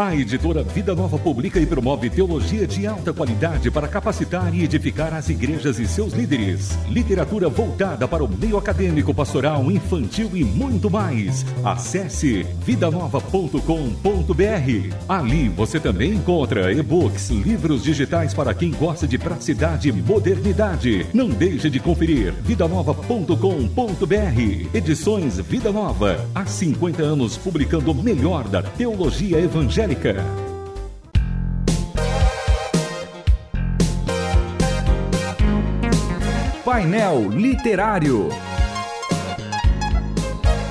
A editora Vida Nova publica e promove teologia de alta qualidade para capacitar e edificar as igrejas e seus líderes. Literatura voltada para o meio acadêmico, pastoral, infantil e muito mais. Acesse vidanova.com.br. Ali você também encontra e-books, livros digitais para quem gosta de praticidade e modernidade. Não deixe de conferir vidanova.com.br. Edições Vida Nova. Há 50 anos publicando o melhor da teologia evangélica. Painel Literário.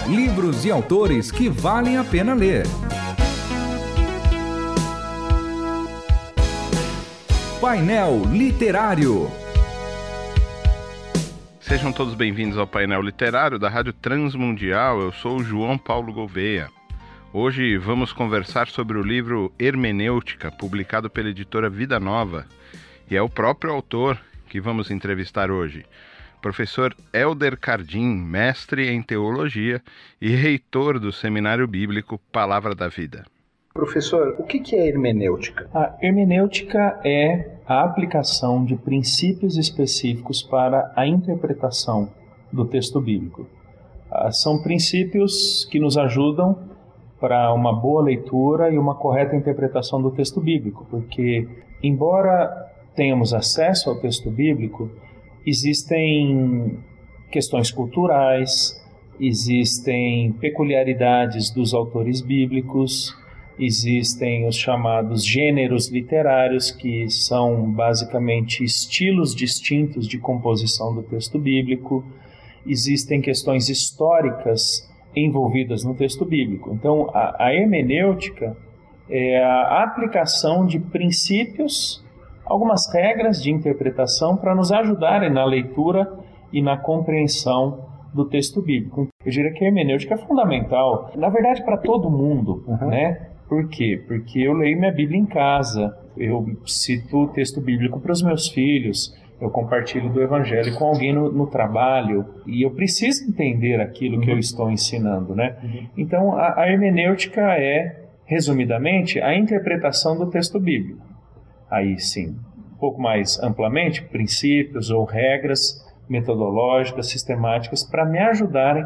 Livros e autores que valem a pena ler. Painel Literário. Sejam todos bem-vindos ao painel literário da Rádio Transmundial. Eu sou o João Paulo Gouveia. Hoje vamos conversar sobre o livro Hermenêutica, publicado pela editora Vida Nova, e é o próprio autor que vamos entrevistar hoje. Professor Elder Cardim, mestre em teologia e reitor do Seminário Bíblico Palavra da Vida. Professor, o que é hermenêutica? A hermenêutica é a aplicação de princípios específicos para a interpretação do texto bíblico. Ah, são princípios que nos ajudam para uma boa leitura e uma correta interpretação do texto bíblico, porque, embora tenhamos acesso ao texto bíblico, existem questões culturais, existem peculiaridades dos autores bíblicos, existem os chamados gêneros literários, que são basicamente estilos distintos de composição do texto bíblico, existem questões históricas envolvidas no texto bíblico. Então, a, a hermenêutica é a aplicação de princípios, algumas regras de interpretação para nos ajudarem na leitura e na compreensão do texto bíblico. Eu diria que a hermenêutica é fundamental, na verdade, para todo mundo, uhum. né? Por quê? Porque eu leio minha Bíblia em casa, eu cito o texto bíblico para os meus filhos, eu compartilho do evangelho com alguém no, no trabalho e eu preciso entender aquilo uhum. que eu uhum. estou ensinando, né? Uhum. Então, a, a hermenêutica é, resumidamente, a interpretação do texto bíblico. Aí sim, um pouco mais amplamente, princípios ou regras metodológicas, sistemáticas, para me ajudarem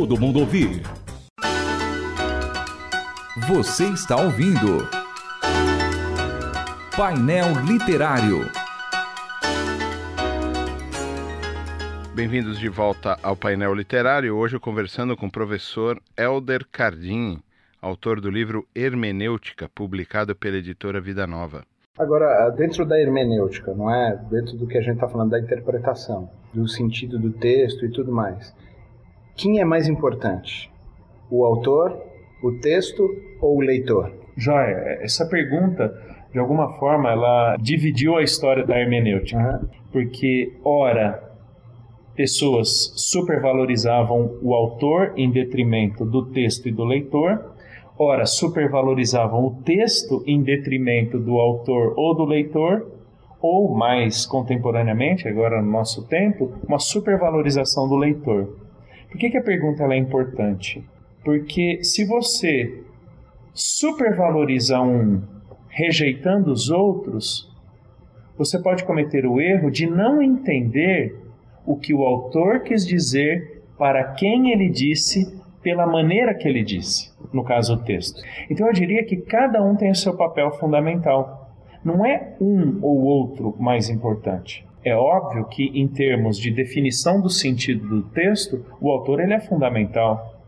todo mundo ouvir. Você está ouvindo Painel Literário. Bem-vindos de volta ao painel literário. Hoje conversando com o professor Elder Cardim, autor do livro Hermenêutica, publicado pela editora Vida Nova. Agora, dentro da hermenêutica, não é? Dentro do que a gente está falando da interpretação, do sentido do texto e tudo mais. Quem é mais importante? O autor, o texto ou o leitor? Joia, essa pergunta, de alguma forma, ela dividiu a história da hermenêutica. Uhum. Porque, ora, pessoas supervalorizavam o autor em detrimento do texto e do leitor, ora, supervalorizavam o texto em detrimento do autor ou do leitor, ou mais contemporaneamente, agora no nosso tempo, uma supervalorização do leitor. Por que, que a pergunta é importante? Porque se você supervaloriza um rejeitando os outros, você pode cometer o erro de não entender o que o autor quis dizer para quem ele disse pela maneira que ele disse, no caso o texto. Então eu diria que cada um tem o seu papel fundamental. Não é um ou outro mais importante. É óbvio que, em termos de definição do sentido do texto, o autor ele é fundamental.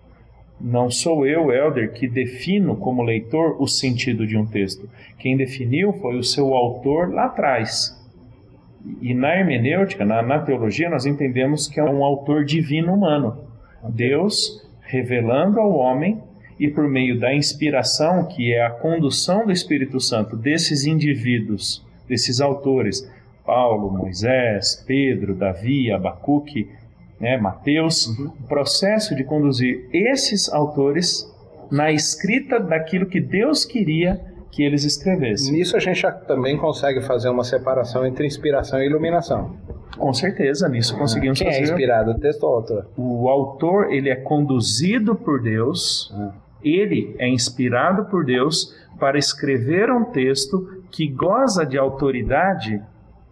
Não sou eu, Elder, que defino como leitor o sentido de um texto. Quem definiu foi o seu autor lá atrás. E na hermenêutica, na, na teologia, nós entendemos que é um autor divino humano. Deus revelando ao homem e por meio da inspiração, que é a condução do Espírito Santo desses indivíduos, desses autores, Paulo, Moisés, Pedro, Davi, Abacuque, né, Mateus, uhum. o processo de conduzir esses autores na escrita daquilo que Deus queria que eles escrevessem. Nisso a gente também consegue fazer uma separação entre inspiração e iluminação. Com certeza, nisso conseguimos Quem é fazer. Quem é inspirado, o texto ou o autor? O autor, ele é conduzido por Deus, ah. Ele é inspirado por Deus para escrever um texto que goza de autoridade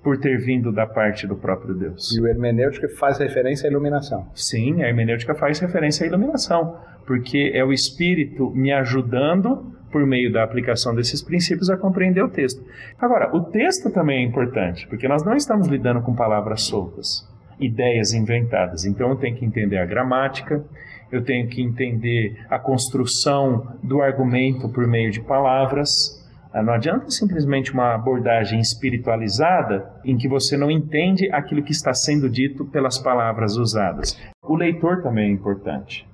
por ter vindo da parte do próprio Deus. E o hermenêutica faz referência à iluminação. Sim, a hermenêutica faz referência à iluminação, porque é o Espírito me ajudando por meio da aplicação desses princípios a compreender o texto. Agora, o texto também é importante, porque nós não estamos lidando com palavras soltas, ideias inventadas. Então eu tenho que entender a gramática, eu tenho que entender a construção do argumento por meio de palavras. Ah, não adianta simplesmente uma abordagem espiritualizada em que você não entende aquilo que está sendo dito pelas palavras usadas. O leitor também é importante,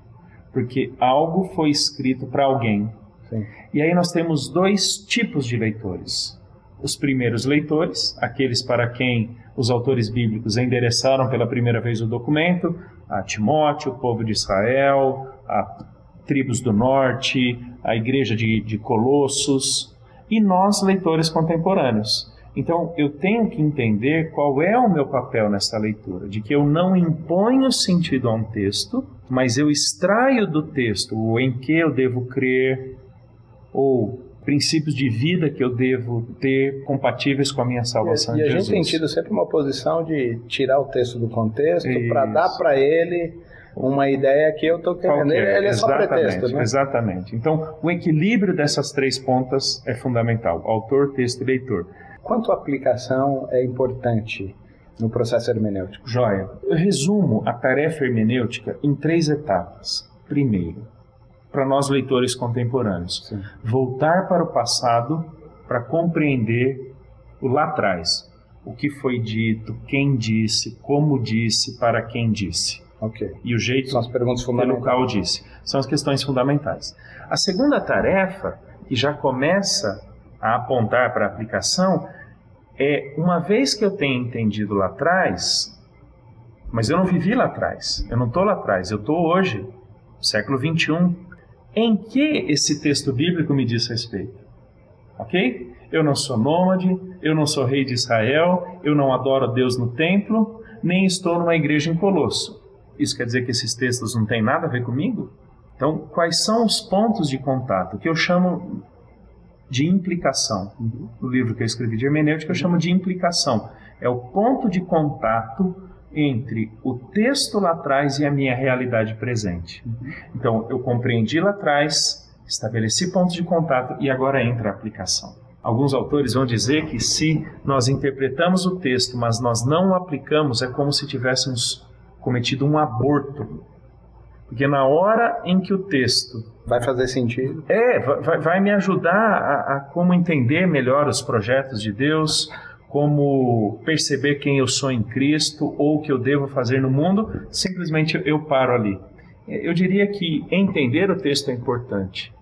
porque algo foi escrito para alguém Sim. E aí nós temos dois tipos de leitores. Os primeiros leitores, aqueles para quem os autores bíblicos endereçaram pela primeira vez o documento, a Timóteo, o povo de Israel, a tribos do norte, a igreja de, de Colossos, e nós, leitores contemporâneos. Então, eu tenho que entender qual é o meu papel nessa leitura, de que eu não imponho sentido a um texto, mas eu extraio do texto o em que eu devo crer, ou princípios de vida que eu devo ter compatíveis com a minha salvação e, e a Jesus. gente tem tido sempre uma posição de tirar o texto do contexto para dar para ele uma ideia que eu estou querendo. É? Ele é só pretexto, né? Exatamente. Então, o equilíbrio dessas três pontas é fundamental: autor, texto e leitor. Quanto a aplicação é importante no processo hermenêutico? Joia. Eu resumo a tarefa hermenêutica em três etapas. Primeiro, para nós leitores contemporâneos. Sim. Voltar para o passado para compreender o lá atrás, o que foi dito, quem disse, como disse, para quem disse. Ok. E o jeito São as perguntas pelo qual disse. São as questões fundamentais. A segunda tarefa, que já começa a apontar para a aplicação, é uma vez que eu tenho entendido lá atrás, mas eu não vivi lá atrás, eu não estou lá atrás, eu estou hoje, século 21, em que esse texto bíblico me diz respeito. Ok? Eu não sou nômade, eu não sou rei de Israel, eu não adoro a Deus no templo, nem estou numa igreja em Colosso. Isso quer dizer que esses textos não têm nada a ver comigo? Então, quais são os pontos de contato que eu chamo de implicação? No livro que eu escrevi de hermenêutica, eu chamo de implicação. É o ponto de contato entre o texto lá atrás e a minha realidade presente. Então, eu compreendi lá atrás, estabeleci pontos de contato e agora entra a aplicação. Alguns autores vão dizer que se nós interpretamos o texto, mas nós não o aplicamos, é como se tivéssemos cometido um aborto. Porque na hora em que o texto vai fazer sentido, é, vai, vai me ajudar a, a como entender melhor os projetos de Deus, como perceber quem eu sou em Cristo ou o que eu devo fazer no mundo, simplesmente eu paro ali. Eu diria que entender o texto é importante,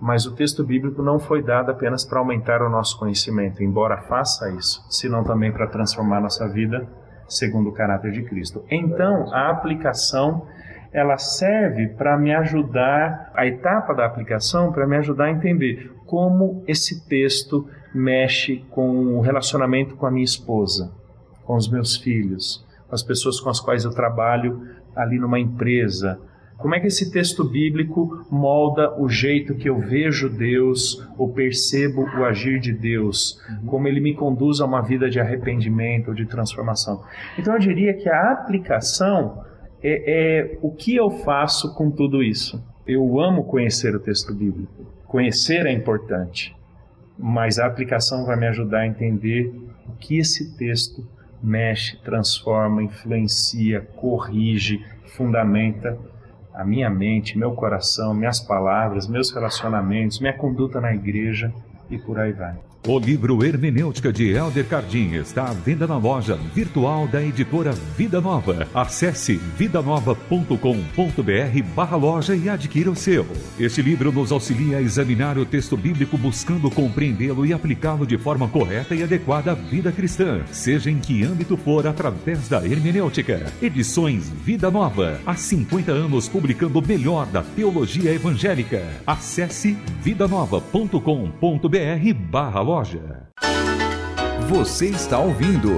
mas o texto bíblico não foi dado apenas para aumentar o nosso conhecimento, embora faça isso, senão também para transformar nossa vida segundo o caráter de Cristo. Então, a aplicação ela serve para me ajudar, a etapa da aplicação, para me ajudar a entender como esse texto mexe com o relacionamento com a minha esposa, com os meus filhos, com as pessoas com as quais eu trabalho ali numa empresa. Como é que esse texto bíblico molda o jeito que eu vejo Deus ou percebo o agir de Deus? Como ele me conduz a uma vida de arrependimento ou de transformação? Então eu diria que a aplicação é, é o que eu faço com tudo isso. Eu amo conhecer o texto bíblico. Conhecer é importante mas a aplicação vai me ajudar a entender o que esse texto mexe, transforma, influencia, corrige, fundamenta a minha mente, meu coração, minhas palavras, meus relacionamentos, minha conduta na igreja. e por aí vai. O livro Hermenêutica de Helder Cardim está à venda na loja virtual da editora Vida Nova. Acesse vidanova.com.br barra loja e adquira o seu. Este livro nos auxilia a examinar o texto bíblico buscando compreendê-lo e aplicá-lo de forma correta e adequada à vida cristã, seja em que âmbito for através da hermenêutica. Edições Vida Nova, há 50 anos publicando o melhor da teologia evangélica. Acesse vidanova.com.br barra loja. Você está ouvindo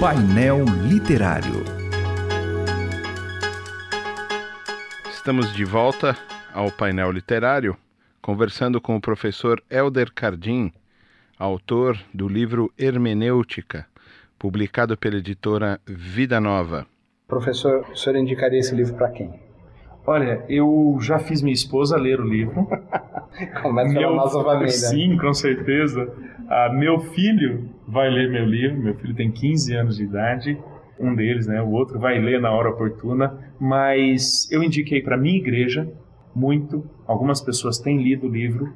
Painel Literário. Estamos de volta ao painel literário, conversando com o professor Elder Cardim, autor do livro Hermenêutica, publicado pela editora Vida Nova. Professor, o senhor indicaria esse livro para quem? Olha, eu já fiz minha esposa ler o livro. Começa pela nossa família. Sim, com certeza. Ah, meu filho vai ler meu livro, meu filho tem 15 anos de idade, um deles, né, o outro vai ler na hora oportuna, mas eu indiquei para minha igreja muito, algumas pessoas têm lido o livro,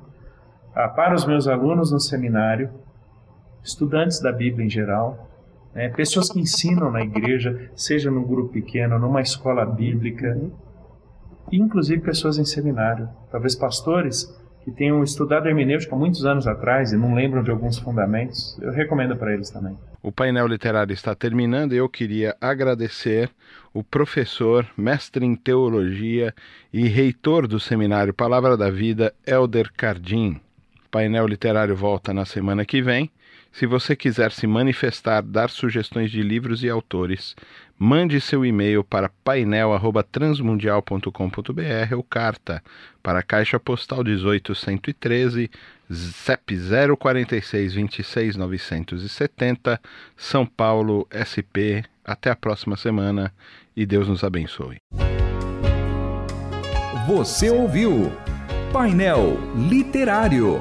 ah, para os meus alunos no seminário, estudantes da Bíblia em geral, né, pessoas que ensinam na igreja, seja num grupo pequeno, numa escola bíblica, inclusive pessoas em seminário, talvez pastores que tenham estudado hermenêutica muitos anos atrás e não lembram de alguns fundamentos, eu recomendo para eles também. O painel literário está terminando e eu queria agradecer o professor, mestre em teologia e reitor do seminário Palavra da Vida, Elder Cardim. O painel literário volta na semana que vem. Se você quiser se manifestar, dar sugestões de livros e autores, mande seu e-mail para painel@transmundial.com.br ou carta para a Caixa Postal 18113, CEP 046 26 970, São Paulo, SP. Até a próxima semana e Deus nos abençoe. Você ouviu Painel Literário.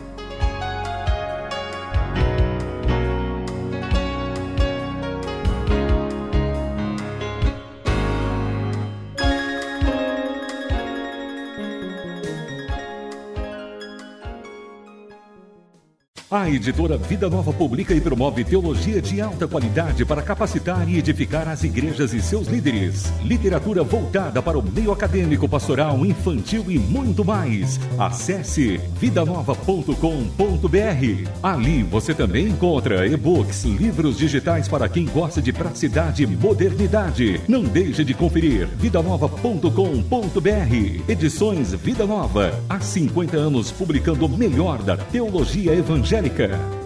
A editora Vida Nova publica e promove teologia de alta qualidade para capacitar e edificar as igrejas e seus líderes. Literatura voltada para o meio acadêmico, pastoral, infantil e muito mais. Acesse vidanova.com.br. Ali você também encontra e-books, livros digitais para quem gosta de praticidade e modernidade. Não deixe de conferir vidanova.com.br. Edições Vida Nova. Há 50 anos publicando o melhor da teologia evangélica. Angélica.